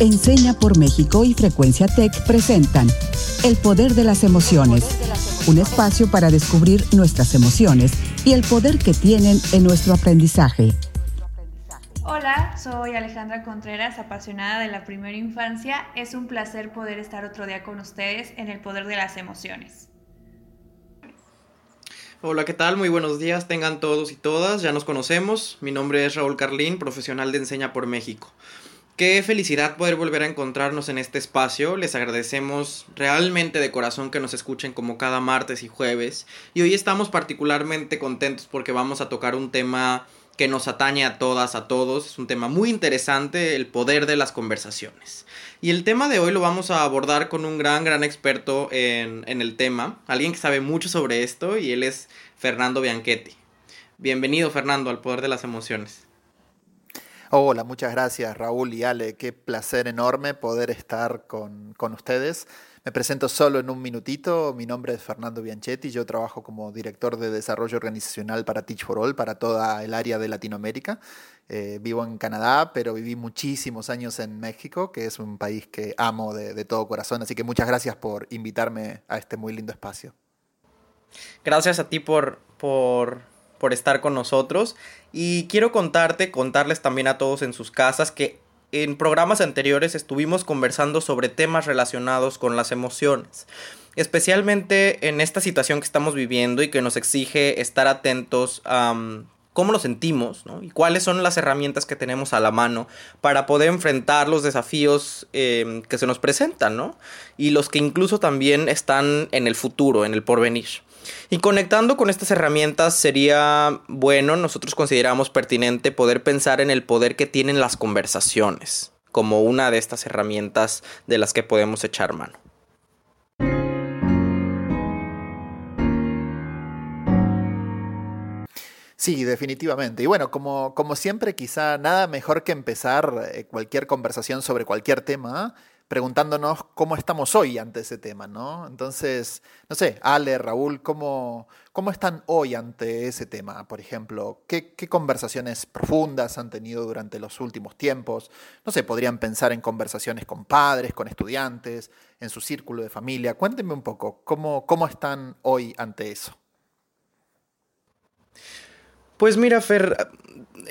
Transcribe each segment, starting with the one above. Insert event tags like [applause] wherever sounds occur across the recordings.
Enseña por México y Frecuencia Tech presentan El Poder de las Emociones, un espacio para descubrir nuestras emociones y el poder que tienen en nuestro aprendizaje. Hola, soy Alejandra Contreras, apasionada de la primera infancia. Es un placer poder estar otro día con ustedes en El Poder de las Emociones. Hola, ¿qué tal? Muy buenos días, tengan todos y todas, ya nos conocemos. Mi nombre es Raúl Carlín, profesional de Enseña por México. Qué felicidad poder volver a encontrarnos en este espacio. Les agradecemos realmente de corazón que nos escuchen como cada martes y jueves. Y hoy estamos particularmente contentos porque vamos a tocar un tema que nos atañe a todas, a todos. Es un tema muy interesante, el poder de las conversaciones. Y el tema de hoy lo vamos a abordar con un gran, gran experto en, en el tema, alguien que sabe mucho sobre esto y él es Fernando Bianchetti. Bienvenido Fernando al poder de las emociones. Hola, muchas gracias Raúl y Ale. Qué placer enorme poder estar con, ustedes. Me presento solo en un minutito. Mi nombre es Fernando Bianchetti. Yo trabajo como director de desarrollo organizacional para Teach for All, para toda el área de Latinoamérica. Eh, vivo en Canadá, pero viví muchísimos años en México, que es un país que amo de, de todo corazón. Así que muchas gracias por invitarme a este muy lindo espacio. Gracias a ti por, por por estar con nosotros. Y quiero contarte, contarles también a todos en sus casas que en programas anteriores estuvimos conversando sobre temas relacionados con las emociones. Especialmente en esta situación que estamos viviendo y que nos exige estar atentos a cómo nos sentimos y cuáles son las herramientas que tenemos a la mano para poder enfrentar los desafíos em, que se nos presentan ¿no? y los que incluso también están en el futuro, en el porvenir. Y conectando con estas herramientas sería bueno, nosotros consideramos pertinente poder pensar en el poder que tienen las conversaciones como una de estas herramientas de las que podemos echar mano. Sí, definitivamente. Y bueno, como, como siempre, quizá nada mejor que empezar eh, cualquier conversación sobre cualquier tema preguntándonos cómo estamos hoy ante ese tema, ¿no? Entonces, no sé, Ale, Raúl, ¿cómo, cómo están hoy ante ese tema? Por ejemplo, ¿qué, ¿qué, conversaciones profundas han tenido durante los últimos tiempos? No sé, podrían pensar en conversaciones con padres, con estudiantes, en su círculo de familia. Cuéntenme un poco, ¿cómo, cómo están hoy ante eso? Pues mira, Fer,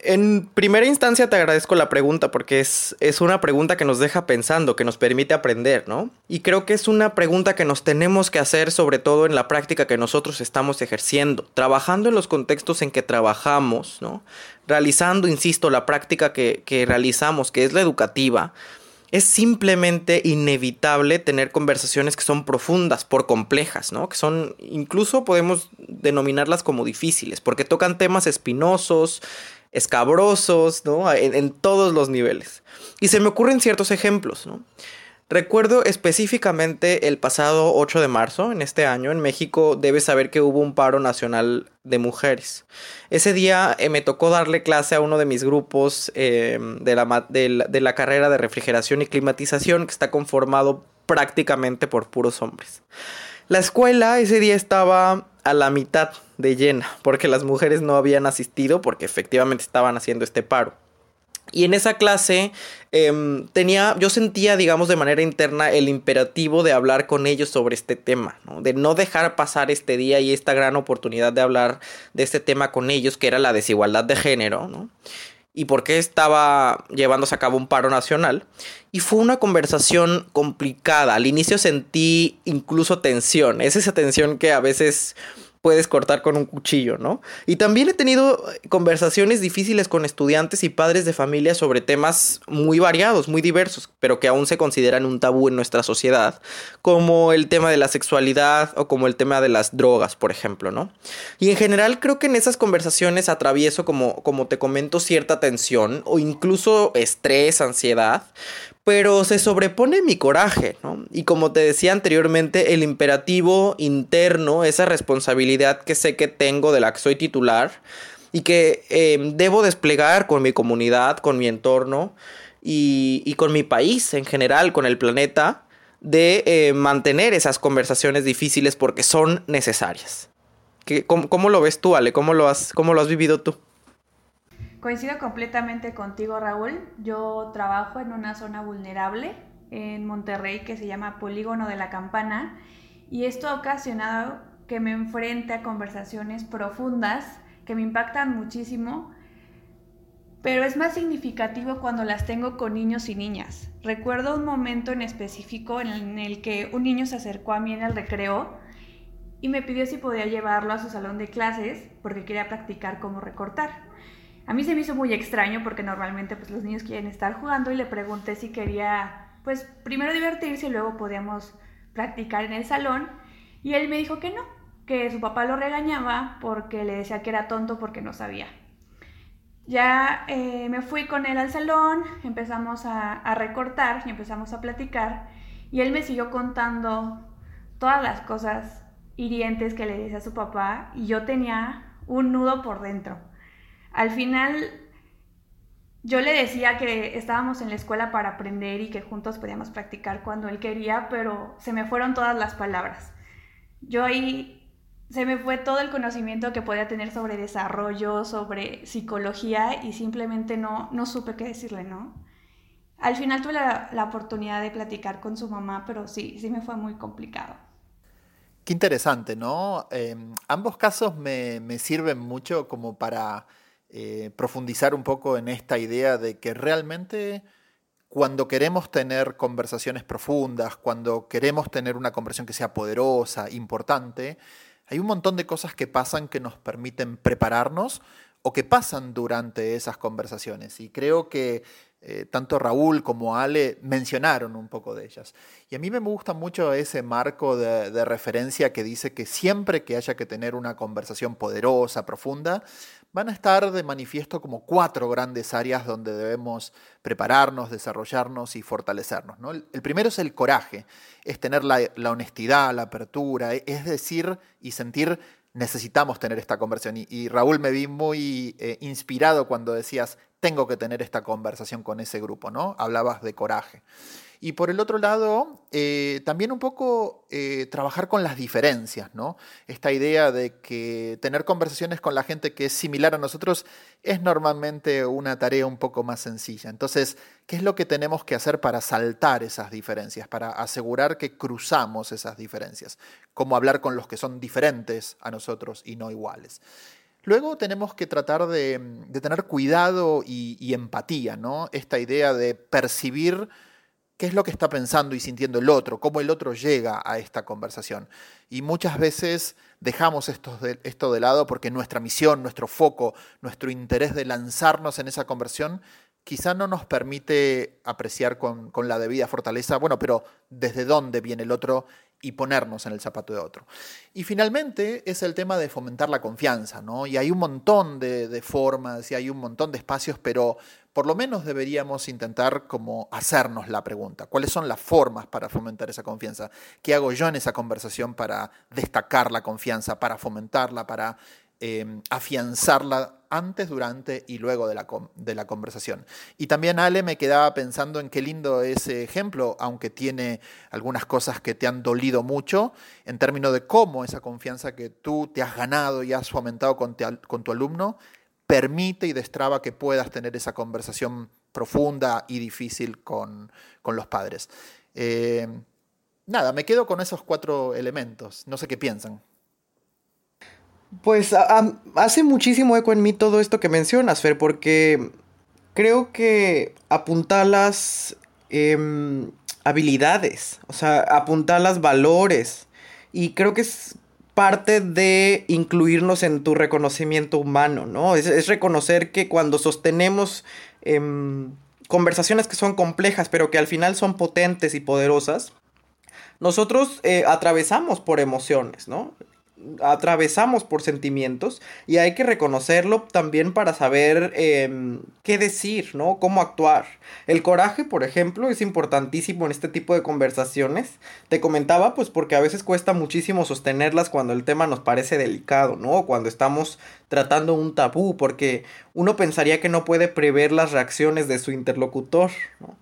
en primera instancia te agradezco la pregunta porque es, es, una pregunta que nos deja pensando, que nos permite aprender, ¿no? Y creo que es una pregunta que nos tenemos que hacer sobre todo en la práctica que nosotros estamos ejerciendo, trabajando en los contextos en que trabajamos, ¿no? Realizando, insisto, la práctica que, que realizamos, que es la educativa, es simplemente inevitable tener conversaciones que son profundas, por complejas, ¿no? Que son, incluso podemos denominarlas como difíciles, porque tocan temas espinosos, escabrosos, ¿no? En, todos los niveles. Y se me ocurren ciertos ejemplos, ¿no? Recuerdo específicamente el pasado 8 de marzo, en este año, en México, debes saber que hubo un paro nacional de mujeres. Ese día eh, me tocó darle clase a uno de mis grupos em, de, la, de la carrera de refrigeración y climatización, que está conformado prácticamente por puros hombres. La escuela ese día estaba a la mitad de llena, porque las mujeres no habían asistido porque efectivamente estaban haciendo este paro. Y en esa clase em, tenía, yo sentía, digamos, de manera interna el imperativo de hablar con ellos sobre este tema, de no dejar pasar este día y esta gran oportunidad de hablar de este tema con ellos, que era la desigualdad de género, ¿no? y por qué estaba llevándose a cabo un paro nacional. Y fue una conversación complicada. Al inicio sentí incluso tensión. Es esa tensión que a veces puedes cortar con un cuchillo, ¿no? Y también he tenido conversaciones difíciles con estudiantes y padres de familia sobre temas muy variados, muy diversos, pero que aún se consideran un tabú en nuestra sociedad, como el tema de la sexualidad o como el tema de las drogas, por ejemplo, ¿no? Y en general creo que en esas conversaciones atravieso, como, como te comento, cierta tensión o incluso estrés, ansiedad, pero se sobrepone mi coraje, ¿no? Y como te decía anteriormente, el imperativo interno, esa responsabilidad que sé que tengo de la que soy titular y que em, debo desplegar con mi comunidad, con mi entorno y, con mi país en general, con el planeta, de eh, mantener esas conversaciones difíciles porque son necesarias. ¿Cómo, ¿Cómo, lo ves tú, Ale? ¿Cómo lo has, cómo lo has vivido tú? Coincido completamente contigo, Raúl. Yo trabajo en una zona vulnerable en Monterrey que se llama Polígono de la Campana y esto ha ocasionado que me enfrente a conversaciones profundas que me impactan muchísimo, pero es más significativo cuando las tengo con niños y niñas. Recuerdo un momento en específico en el que un niño se acercó a mí en el recreo y me pidió si podía llevarlo a su salón de clases porque quería practicar cómo recortar. A mí se me hizo muy extraño porque normalmente pues los niños quieren estar jugando y le pregunté si quería pues primero divertirse y luego podíamos practicar en el salón y él me dijo que no, que su papá lo regañaba porque le decía que era tonto porque no sabía. Ya eh, me fui con él al salón, empezamos a, a recortar y empezamos a platicar y él me siguió contando todas las cosas hirientes que le decía a su papá y yo tenía un nudo por dentro. Al final yo le decía que estábamos en la escuela para aprender y que juntos podíamos practicar cuando él quería, pero se me fueron todas las palabras. Yo ahí se me fue todo el conocimiento que podía tener sobre desarrollo, sobre psicología y simplemente no, no supe qué decirle, ¿no? Al final tuve la, oportunidad de platicar con su mamá, pero sí, sí me fue muy complicado. Qué interesante, ¿no? Em, ambos casos me, me sirven mucho como para eh, profundizar un poco en esta idea de que realmente cuando queremos tener conversaciones profundas, cuando queremos tener una conversación que sea poderosa, importante, hay un montón de cosas que pasan que nos permiten prepararnos o que pasan durante esas conversaciones. Y creo que eh, tanto Raúl como Ale mencionaron un poco de ellas. Y a mí me gusta mucho ese marco de referencia que dice que siempre que haya que tener una conversación poderosa, profunda, van a estar de manifiesto como cuatro grandes áreas donde debemos prepararnos, desarrollarnos y fortalecernos. El primero es el coraje, es tener la, honestidad, la apertura, e, es decir y sentir necesitamos tener esta conversación. Y, Raúl me vi muy eh, inspirado cuando decías, tengo que tener esta conversación con ese grupo, ¿no? Hablabas de coraje. Y por el otro lado, eh, también un poco eh, trabajar con las diferencias, ¿no? Esta idea de que tener conversaciones con la gente que es similar a nosotros es normalmente una tarea un poco más sencilla. Entonces, ¿qué es lo que tenemos que hacer para saltar esas diferencias, para asegurar que cruzamos esas diferencias? Cómo hablar con los que son diferentes a nosotros y no iguales. Luego tenemos que tratar de, tener cuidado y, y empatía, ¿no? Esta idea de percibir qué es lo que está pensando y sintiendo el otro, cómo el otro llega a esta conversación. Y muchas veces dejamos esto de, lado porque nuestra misión, nuestro foco, nuestro interés de lanzarnos en esa conversión quizá no nos permite apreciar con, con la debida fortaleza, bueno, pero desde dónde viene el otro y ponernos en el zapato de otro. Y finalmente es el tema de fomentar la confianza, ¿no? Y hay un montón de, formas y hay un montón de espacios, pero por lo menos deberíamos intentar como hacernos la pregunta, ¿cuáles son las formas para fomentar esa confianza? ¿Qué hago yo en esa conversación para destacar la confianza, para fomentarla, para Em, afianzarla antes, durante y luego de la, de la, conversación. Y también Ale me quedaba pensando en qué lindo ese ejemplo, aunque tiene algunas cosas que te han dolido mucho, en términos de cómo esa confianza que tú te has ganado y has fomentado con, con tu alumno permite y destraba que puedas tener esa conversación profunda y difícil con, con los padres. Em, nada, me quedo con esos cuatro elementos. No sé qué piensan. Pues hace muchísimo eco en mí todo esto que mencionas, Fer, porque creo que apuntar las em, habilidades, o sea, apuntar las valores, y creo que es parte de incluirnos en tu reconocimiento humano, ¿no? Es, reconocer que cuando sostenemos em, conversaciones que son complejas, pero que al final son potentes y poderosas, nosotros eh, atravesamos por emociones, ¿no? Atravesamos por sentimientos y hay que reconocerlo también para saber em, qué decir, ¿no? Cómo actuar. El coraje, por ejemplo, es importantísimo en este tipo de conversaciones. Te comentaba, pues porque a veces cuesta muchísimo sostenerlas cuando el tema nos parece delicado, ¿no? Cuando estamos tratando un tabú, porque uno pensaría que no puede prever las reacciones de su interlocutor, ¿no?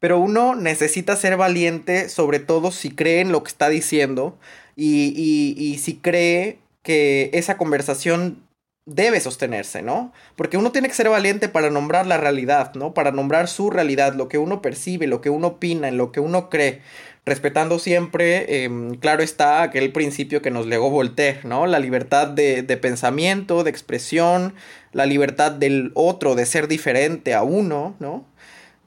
Pero uno necesita ser valiente, sobre todo si cree en lo que está diciendo, y, y, si cree que esa conversación debe sostenerse, ¿no? Porque uno tiene que ser valiente para nombrar la realidad, ¿no? Para nombrar su realidad, lo que uno percibe, lo que uno opina, en lo que uno cree, respetando siempre, em, claro está, aquel principio que nos legó Voltaire, ¿no? La libertad de, de pensamiento, de expresión, la libertad del otro, de ser diferente a uno, ¿no?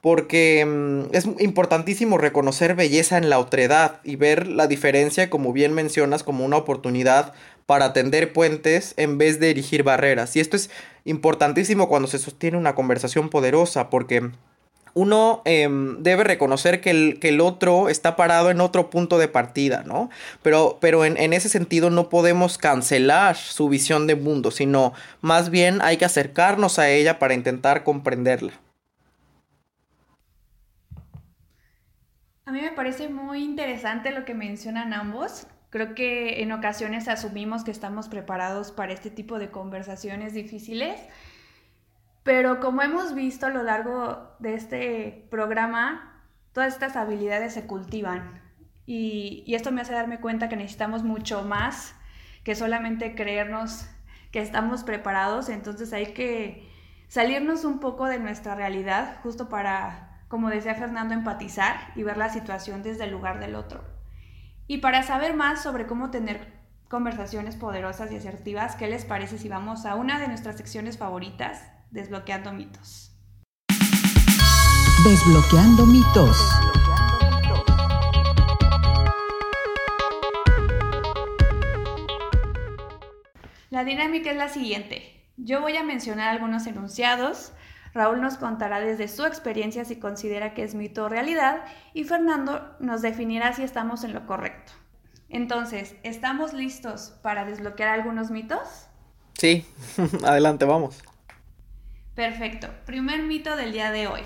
Porque mm, es importantísimo reconocer belleza en la otredad y ver la diferencia, como bien mencionas, como una oportunidad para tender puentes en vez de erigir barreras. Y esto es importantísimo cuando se sostiene una conversación poderosa, porque uno em, debe reconocer que el, que el, otro está parado en otro punto de partida, ¿no? Pero, pero en, en, ese sentido no podemos cancelar su visión de mundo, sino más bien hay que acercarnos a ella para intentar comprenderla. A mí me parece muy interesante lo que mencionan ambos. Creo que en ocasiones asumimos que estamos preparados para este tipo de conversaciones difíciles, pero como hemos visto a lo largo de este programa, todas estas habilidades se cultivan y, esto me hace darme cuenta que necesitamos mucho más que solamente creernos que estamos preparados, entonces hay que salirnos un poco de nuestra realidad justo para como decía Fernando, empatizar y ver la situación desde el lugar del otro. Y para saber más sobre cómo tener conversaciones poderosas y asertivas, ¿qué les parece si vamos a una de nuestras secciones favoritas, Desbloqueando mitos? Desbloqueando mitos. La dinámica es la siguiente. Yo voy a mencionar algunos enunciados Raúl nos contará desde su experiencia si considera que es mito o realidad y Fernando nos definirá si estamos en lo correcto. Entonces, ¿estamos listos para desbloquear algunos mitos? Sí, [laughs] adelante, vamos. Perfecto. Primer mito del día de hoy.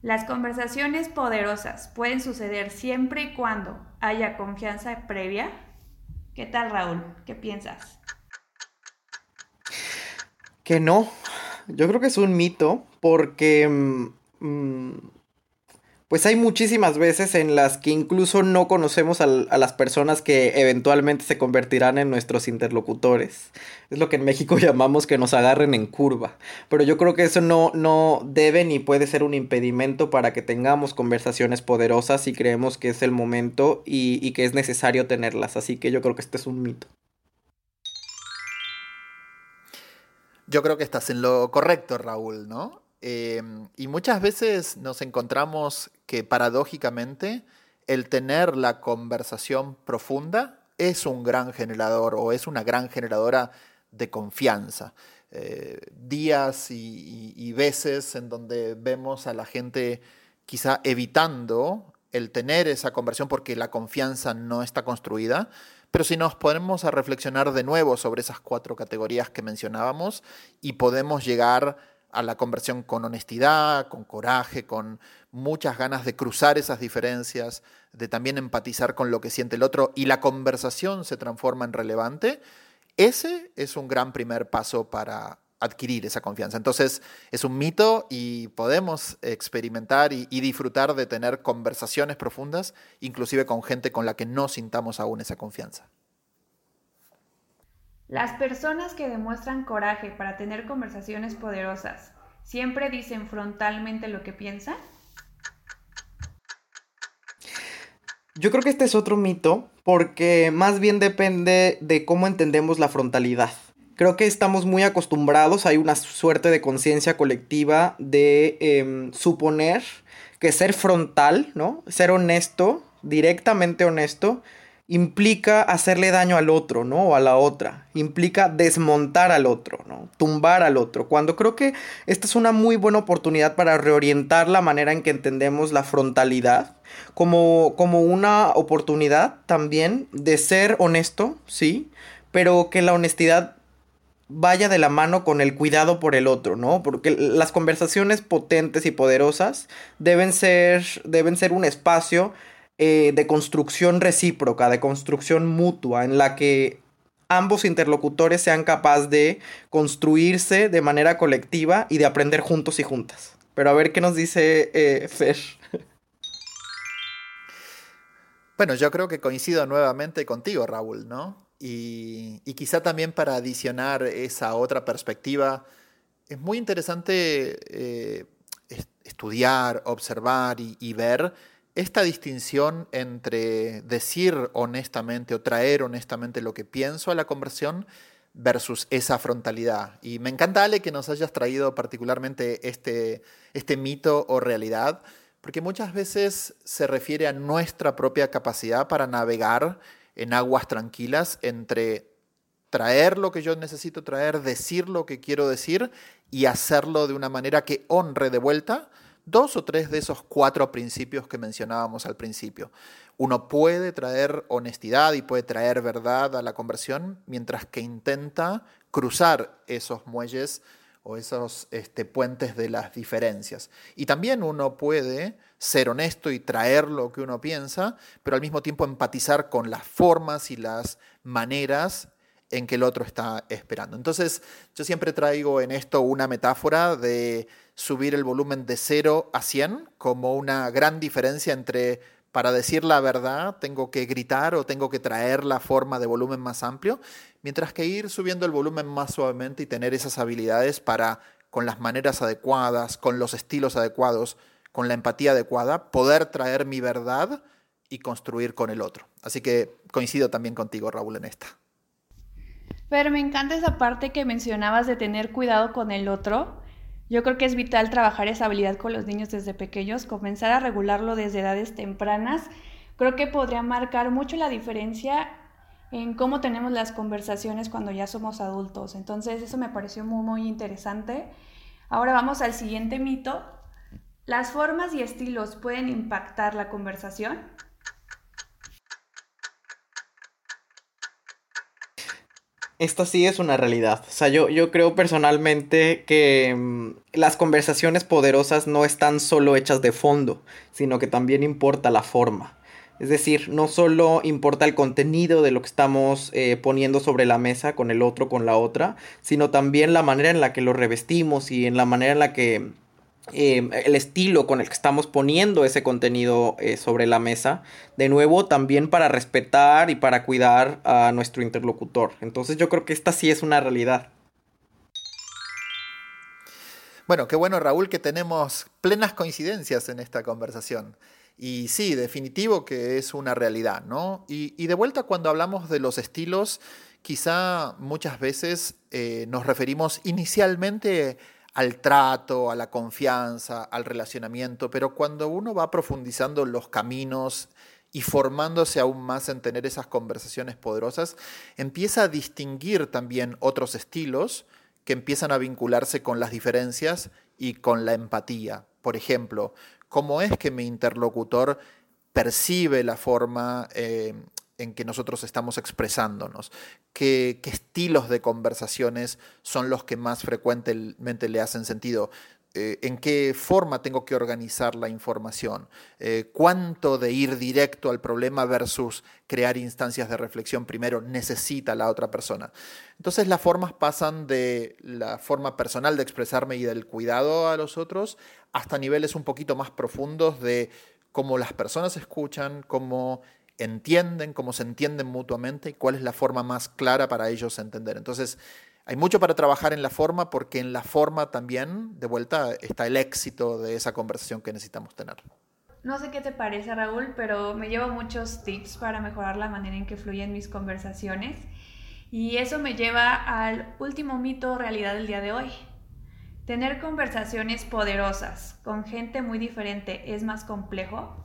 Las conversaciones poderosas pueden suceder siempre y cuando haya confianza previa. ¿Qué tal, Raúl? ¿Qué piensas? Que no, yo creo que es un mito porque... Mm, mm, pues hay muchísimas veces en las que incluso no conocemos a, las personas que eventualmente se convertirán en nuestros interlocutores. Es lo que en México [laughs] llamamos que nos agarren en curva. Pero yo creo que eso no, no debe ni puede ser un impedimento para que tengamos conversaciones poderosas y creemos que es el momento y, y que es necesario tenerlas. Así que yo creo que este es un mito. Yo creo que estás en lo correcto, Raúl, ¿no? Em, y muchas veces nos encontramos que paradójicamente el tener la conversación profunda es un gran generador o es una gran generadora de confianza. Eh, días y, veces en donde vemos a la gente quizá evitando el tener esa conversión porque la confianza no está construida, pero si nos ponemos a reflexionar de nuevo sobre esas cuatro categorías que mencionábamos y podemos llegar a la conversión con honestidad, con coraje, con muchas ganas de cruzar esas diferencias, de también empatizar con lo que siente el otro y la conversación se transforma en relevante, ese es un gran primer paso para adquirir esa confianza. Entonces es un mito y podemos experimentar y, disfrutar de tener conversaciones profundas, inclusive con gente con la que no sintamos aún esa confianza. Las personas que demuestran coraje para tener conversaciones poderosas, ¿siempre dicen frontalmente lo que piensan? Yo creo que este es otro mito porque más bien depende de cómo entendemos la frontalidad. Creo que estamos muy acostumbrados, hay una suerte de conciencia colectiva de em, suponer que ser frontal, ¿no? Ser honesto, directamente honesto, implica hacerle daño al otro, ¿no? O a la otra. Implica desmontar al otro, ¿no? Tumbar al otro. Cuando creo que esta es una muy buena oportunidad para reorientar la manera en que entendemos la frontalidad como, como una oportunidad también de ser honesto, sí, pero que la honestidad vaya de la mano con el cuidado por el otro, ¿no? Porque las conversaciones potentes y poderosas deben ser, deben ser un espacio eh, de construcción recíproca, de construcción mutua, en la que ambos interlocutores sean capaces de construirse de manera colectiva y de aprender juntos y juntas. Pero a ver qué nos dice eh, Fer. Bueno, yo creo que coincido nuevamente contigo, Raúl, ¿no? Y, quizá también para adicionar esa otra perspectiva, es muy interesante eh, estudiar, observar y, ver esta distinción entre decir honestamente o traer honestamente lo que pienso a la conversión versus esa frontalidad. Y me encanta, Ale, que nos hayas traído particularmente este, este mito o realidad, porque muchas veces se refiere a nuestra propia capacidad para navegar en aguas tranquilas entre traer lo que yo necesito traer, decir lo que quiero decir y hacerlo de una manera que honre de vuelta dos o tres de esos cuatro principios que mencionábamos al principio. Uno puede traer honestidad y puede traer verdad a la conversión mientras que intenta cruzar esos muelles o esos este, puentes de las diferencias. Y también uno puede ser honesto y traer lo que uno piensa, pero al mismo tiempo empatizar con las formas y las maneras en que el otro está esperando. Entonces, yo siempre traigo en esto una metáfora de subir el volumen de 0 a 100 como una gran diferencia entre para decir la verdad tengo que gritar o tengo que traer la forma de volumen más amplio, mientras que ir subiendo el volumen más suavemente y tener esas habilidades para, con las maneras adecuadas, con los estilos adecuados, con la empatía adecuada, poder traer mi verdad y construir con el otro. Así que coincido también contigo, Raúl, en esta. Pero me encanta esa parte que mencionabas de tener cuidado con el otro. Yo creo que es vital trabajar esa habilidad con los niños desde pequeños, comenzar a regularlo desde edades tempranas. Creo que podría marcar mucho la diferencia en cómo tenemos las conversaciones cuando ya somos adultos. Entonces eso me pareció muy, muy interesante. Ahora vamos al siguiente mito. ¿Las formas y estilos pueden impactar la conversación? Esta sí es una realidad. O sea, yo, yo creo personalmente que mm, las conversaciones poderosas no están solo hechas de fondo, sino que también importa la forma. Es decir, no solo importa el contenido de lo que estamos eh, poniendo sobre la mesa con el otro, con la otra, sino también la manera en la que lo revestimos y en la manera en la que eh, el estilo con el que estamos poniendo ese contenido eh, sobre la mesa, de nuevo también para respetar y para cuidar a nuestro interlocutor. Entonces yo creo que esta sí es una realidad. Bueno, qué bueno Raúl que tenemos plenas coincidencias en esta conversación. Y sí, definitivo que es una realidad, ¿no? Y, de vuelta cuando hablamos de los estilos, quizá muchas veces eh, nos referimos inicialmente al trato, a la confianza, al relacionamiento, pero cuando uno va profundizando los caminos y formándose aún más en tener esas conversaciones poderosas, empieza a distinguir también otros estilos que empiezan a vincularse con las diferencias y con la empatía. Por ejemplo, cómo es que mi interlocutor percibe la forma eh, en que nosotros estamos expresándonos, qué, estilos de conversaciones son los que más frecuentemente le hacen sentido, eh, en qué forma tengo que organizar la información, eh, cuánto de ir directo al problema versus crear instancias de reflexión primero necesita la otra persona. Entonces las formas pasan de la forma personal de expresarme y del cuidado a los otros hasta niveles un poquito más profundos de cómo las personas escuchan, cómo entienden, cómo se entienden mutuamente y cuál es la forma más clara para ellos entender. Entonces, hay mucho para trabajar en la forma porque en la forma también, de vuelta, está el éxito de esa conversación que necesitamos tener. No sé qué te parece, Raúl, pero me llevo muchos tips para mejorar la manera en que fluyen mis conversaciones. Y eso me lleva al último mito realidad del día de hoy. Tener conversaciones poderosas con gente muy diferente es más complejo.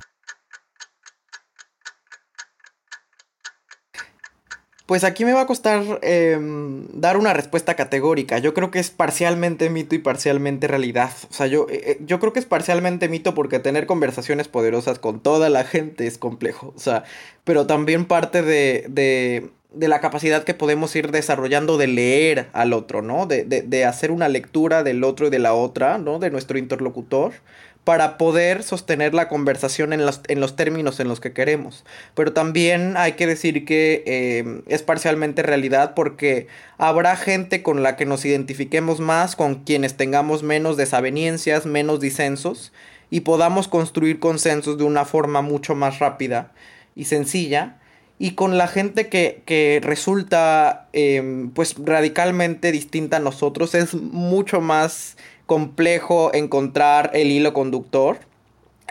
Pues aquí me va a costar em, dar una respuesta categórica. Yo creo que es parcialmente mito y parcialmente realidad. O sea, yo, eh, yo creo que es parcialmente mito porque tener conversaciones poderosas con toda la gente es complejo. O sea, pero también parte de, de, de la capacidad que podemos ir desarrollando de leer al otro, ¿no? De, de, de hacer una lectura del otro y de la otra, ¿no? De nuestro interlocutor para poder sostener la conversación en los, en los términos en los que queremos. Pero también hay que decir que eh, es parcialmente realidad porque habrá gente con la que nos identifiquemos más, con quienes tengamos menos desavenencias, menos disensos y podamos construir consensos de una forma mucho más rápida y sencilla. y con la gente que, resulta em, pues radicalmente distinta a nosotros es mucho más complejo encontrar el hilo conductor,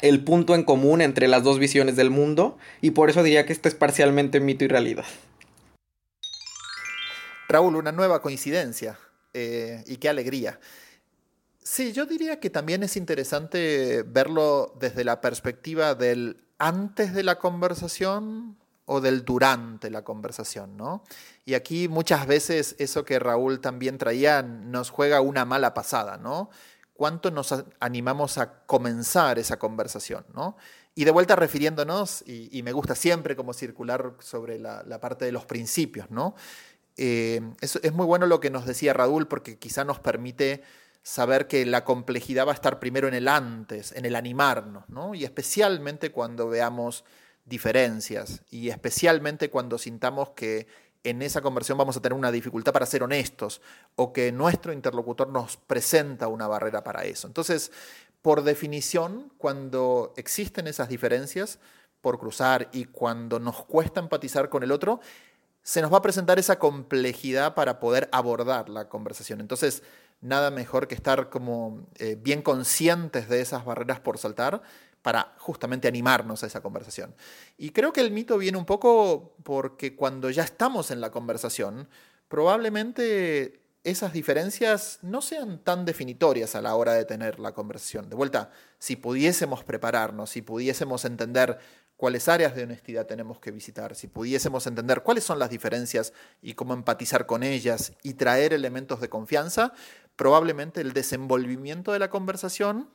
el punto en común entre las dos visiones del mundo y por eso diría que esto es parcialmente mito y realidad. Raúl, una nueva coincidencia eh, y qué alegría. Sí, yo diría que también es interesante verlo desde la perspectiva del antes de la conversación o del durante la conversación, ¿no? Y aquí muchas veces eso que Raúl también traía nos juega una mala pasada, ¿no? ¿Cuánto nos animamos a comenzar esa conversación, ¿no? Y de vuelta refiriéndonos, y, me gusta siempre como circular sobre la, parte de los principios, ¿no? Eh, es, es muy bueno lo que nos decía Raúl porque quizá nos permite saber que la complejidad va a estar primero en el antes, en el animarnos, ¿no? Y especialmente cuando veamos diferencias y especialmente cuando sintamos que en esa conversión vamos a tener una dificultad para ser honestos o que nuestro interlocutor nos presenta una barrera para eso. Entonces, por definición, cuando existen esas diferencias por cruzar y cuando nos cuesta empatizar con el otro, se nos va a presentar esa complejidad para poder abordar la conversación. Entonces, nada mejor que estar como eh, bien conscientes de esas barreras por saltar para justamente animarnos a esa conversación. Y creo que el mito viene un poco porque cuando ya estamos en la conversación, probablemente esas diferencias no sean tan definitorias a la hora de tener la conversación. De vuelta, si pudiésemos prepararnos, si pudiésemos entender cuáles áreas de honestidad tenemos que visitar, si pudiésemos entender cuáles son las diferencias y cómo empatizar con ellas y traer elementos de confianza, probablemente el desenvolvimiento de la conversación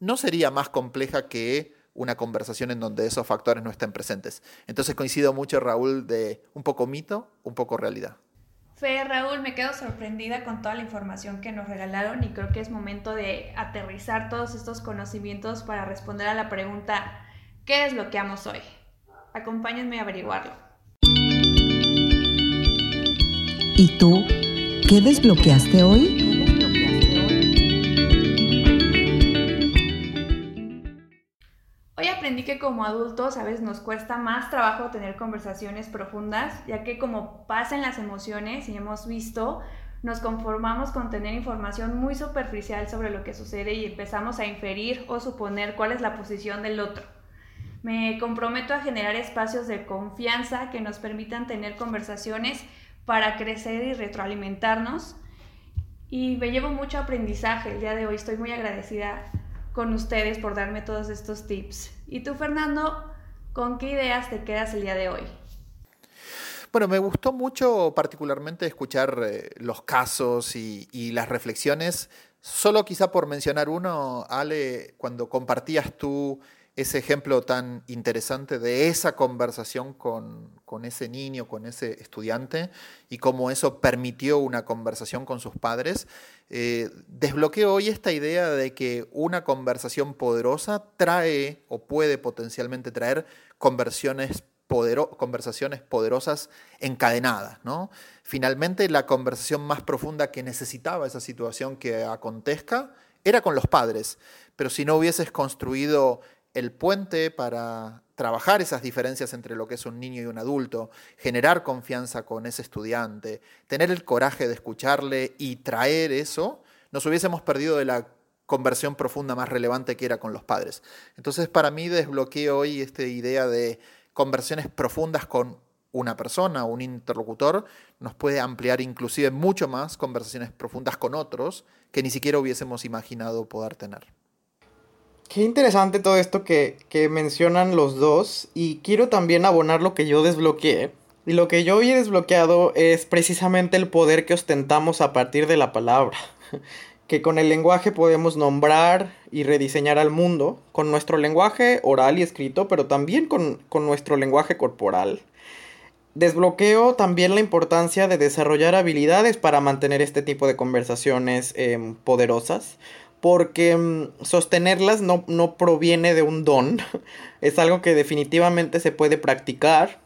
no sería más compleja que una conversación en donde esos factores no estén presentes. Entonces coincido mucho, Raúl, de un poco mito, un poco realidad. Fe, Raúl, me quedo sorprendida con toda la información que nos regalaron y creo que es momento de aterrizar todos estos conocimientos para responder a la pregunta, ¿qué desbloqueamos hoy? Acompáñenme a averiguarlo. ¿Y tú qué desbloqueaste hoy? Aprendí que como adultos a veces nos cuesta más trabajo tener conversaciones profundas, ya que como pasa en las emociones y hemos visto, nos conformamos con tener información muy superficial sobre lo que sucede y empezamos a inferir o suponer cuál es la posición del otro. Me comprometo a generar espacios de confianza que nos permitan tener conversaciones para crecer y retroalimentarnos. Y me llevo mucho aprendizaje el día de hoy. Estoy muy agradecida con ustedes por darme todos estos tips. ¿Y tú, Fernando, con qué ideas te quedas el día de hoy? Bueno, me gustó mucho particularmente escuchar eh, los casos y, y, las reflexiones. Solo quizá por mencionar uno, Ale, cuando compartías tú ese ejemplo tan interesante de esa conversación con, ese niño, con ese estudiante, y cómo eso permitió una conversación con sus padres, eh, desbloqueo hoy esta idea de que una conversación poderosa trae o puede potencialmente traer conversiones conversaciones poderosas encadenadas. ¿no? Finalmente, la conversación más profunda que necesitaba esa situación que acontezca era con los padres, pero si no hubieses construido el puente para trabajar esas diferencias entre lo que es un niño y un adulto, generar confianza con ese estudiante, tener el coraje de escucharle y traer eso, nos hubiésemos perdido de la conversión profunda más relevante que era con los padres. Entonces, para mí desbloqueo hoy esta idea de conversiones profundas con una persona, un interlocutor, nos puede ampliar inclusive mucho más conversaciones profundas con otros que ni siquiera hubiésemos imaginado poder tener. Qué interesante todo esto que, mencionan los dos y quiero también abonar lo que yo desbloqueé. Y lo que yo he desbloqueado es precisamente el poder que ostentamos a partir de la palabra. [laughs] que con el lenguaje podemos nombrar y rediseñar al mundo, con nuestro lenguaje oral y escrito, pero también con, nuestro lenguaje corporal. Desbloqueo también la importancia de desarrollar habilidades para mantener este tipo de conversaciones em, poderosas porque mm, sostenerlas no, no proviene de un don, [laughs] es algo que definitivamente se puede practicar,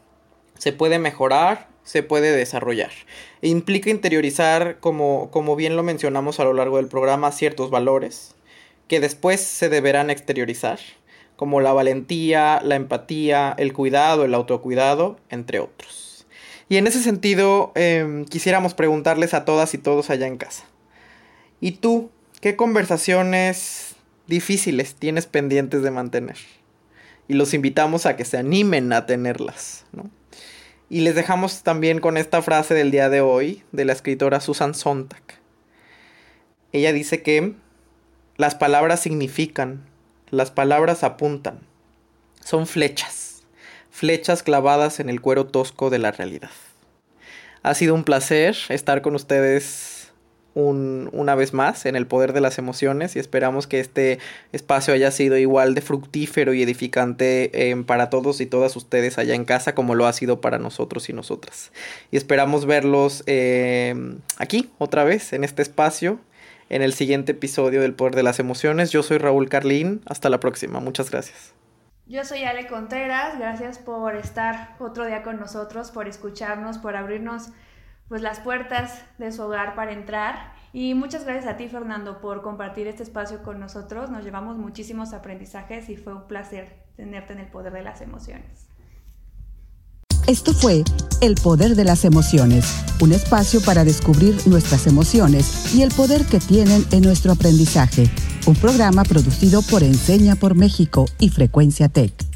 se puede mejorar, se puede desarrollar. Implica interiorizar, como, como bien lo mencionamos a lo largo del programa, ciertos valores que después se deberán exteriorizar como la valentía, la empatía, el cuidado, el autocuidado, entre otros. Y en ese sentido, em, quisiéramos preguntarles a todas y todos allá en casa. ¿Y tú, qué conversaciones difíciles tienes pendientes de mantener? Y los invitamos a que se animen a tenerlas, Y les dejamos también con esta frase del día de hoy de la escritora Susan Sontag. Ella dice que las palabras significan, las palabras apuntan, son flechas, flechas clavadas en el cuero tosco de la realidad. Ha sido un placer estar con ustedes una vez más en el poder de las emociones y esperamos que este espacio haya sido igual de fructífero y edificante em, para todos y todas ustedes allá en casa como lo ha sido para nosotros y nosotras. Y esperamos verlos em, aquí otra vez en este espacio en el siguiente episodio del Poder de las Emociones. Yo soy Raúl Carlín. Hasta la próxima. Muchas gracias. Yo soy Ale Contreras. Gracias por estar otro día con nosotros, por escucharnos, por abrirnos pues las puertas de su hogar para entrar. Y muchas gracias a ti, Fernando, por compartir este espacio con nosotros. Nos llevamos muchísimos aprendizajes y fue un placer tenerte en el poder de las emociones. Esto fue El Poder de las Emociones, un espacio para descubrir nuestras emociones y el poder que tienen en nuestro aprendizaje. Un programa producido por Enseña por México y Frecuencia Tech.